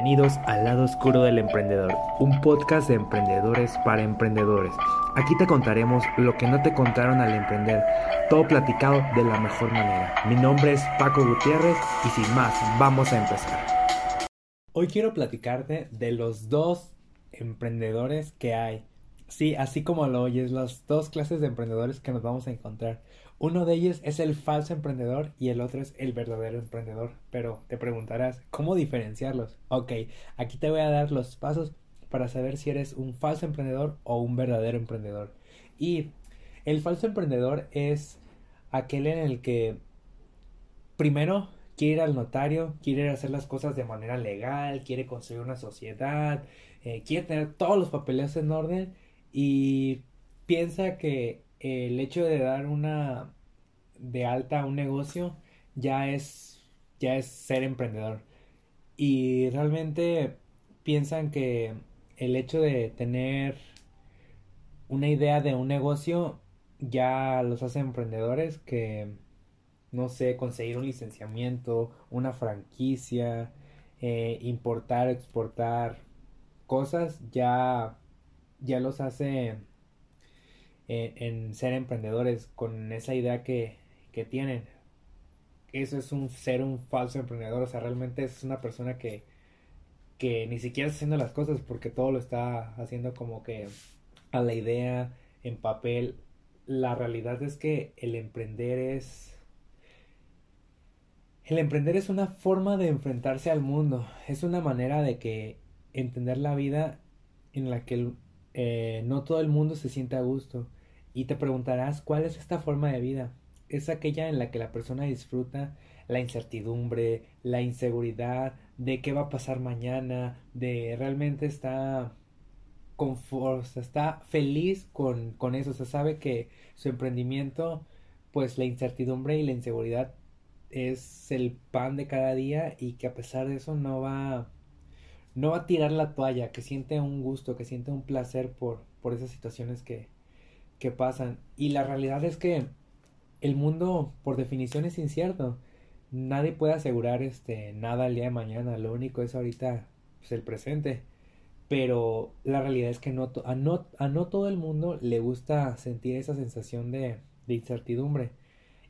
Bienvenidos al lado oscuro del emprendedor, un podcast de emprendedores para emprendedores. Aquí te contaremos lo que no te contaron al emprender, todo platicado de la mejor manera. Mi nombre es Paco Gutiérrez y sin más, vamos a empezar. Hoy quiero platicarte de los dos emprendedores que hay. Sí, así como lo oyes, las dos clases de emprendedores que nos vamos a encontrar. Uno de ellos es el falso emprendedor y el otro es el verdadero emprendedor. Pero te preguntarás, ¿cómo diferenciarlos? Ok, aquí te voy a dar los pasos para saber si eres un falso emprendedor o un verdadero emprendedor. Y el falso emprendedor es aquel en el que primero quiere ir al notario, quiere hacer las cosas de manera legal, quiere construir una sociedad, eh, quiere tener todos los papeles en orden y piensa que el hecho de dar una de alta a un negocio ya es ya es ser emprendedor. Y realmente piensan que el hecho de tener una idea de un negocio ya los hace emprendedores que no sé conseguir un licenciamiento una franquicia eh, importar exportar cosas ya ya los hace en, ser emprendedores con esa idea que, que tienen. Eso es un ser un falso emprendedor, o sea, realmente es una persona que, que ni siquiera está haciendo las cosas porque todo lo está haciendo como que a la idea, en papel. La realidad es que el emprender es... El emprender es una forma de enfrentarse al mundo, es una manera de que entender la vida en la que eh, no todo el mundo se siente a gusto. Y te preguntarás, ¿cuál es esta forma de vida? Es aquella en la que la persona disfruta la incertidumbre, la inseguridad de qué va a pasar mañana, de realmente está está feliz con, con eso, o sabe que su emprendimiento, pues la incertidumbre y la inseguridad es el pan de cada día y que a pesar de eso no va no va a tirar la toalla, que siente un gusto, que siente un placer por, por esas situaciones que, que pasan. Y la realidad es que el mundo, por definición, es incierto. Nadie puede asegurar este, nada el día de mañana. Lo único es ahorita pues, el presente. Pero la realidad es que no, a, no, a no todo el mundo le gusta sentir esa sensación de, de incertidumbre.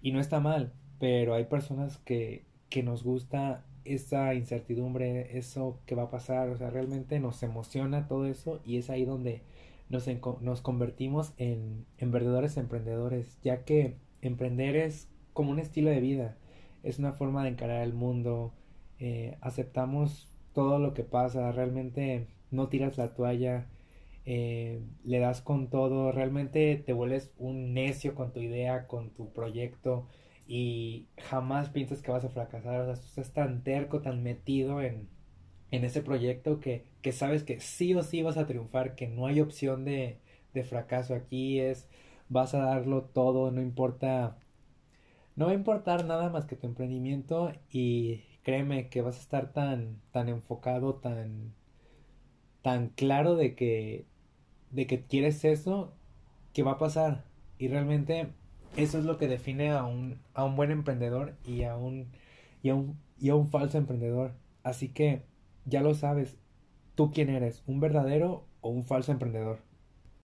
Y no está mal, pero hay personas que, que nos gusta esa incertidumbre, eso que va a pasar. O sea, realmente nos emociona todo eso y es ahí donde nos, nos convertimos en, en emprendedores, ya que emprender es como un estilo de vida, es una forma de encarar el mundo, eh, aceptamos todo lo que pasa, realmente no tiras la toalla, eh, le das con todo, realmente te vuelves un necio con tu idea, con tu proyecto y jamás piensas que vas a fracasar, o sea, estás tan terco, tan metido en, en ese proyecto que, que sabes que sí o sí vas a triunfar, que no hay opción de, de fracaso. Aquí, es vas a darlo todo, no importa, no va a importar nada más que tu emprendimiento y créeme que vas a estar tan, tan enfocado, tan, tan claro de que, de que quieres eso, que va a pasar. Y realmente eso es lo que define a un, a un buen emprendedor y a un, y a un, y a un falso emprendedor. Así que ya lo sabes, tú quién eres, un verdadero o un falso emprendedor.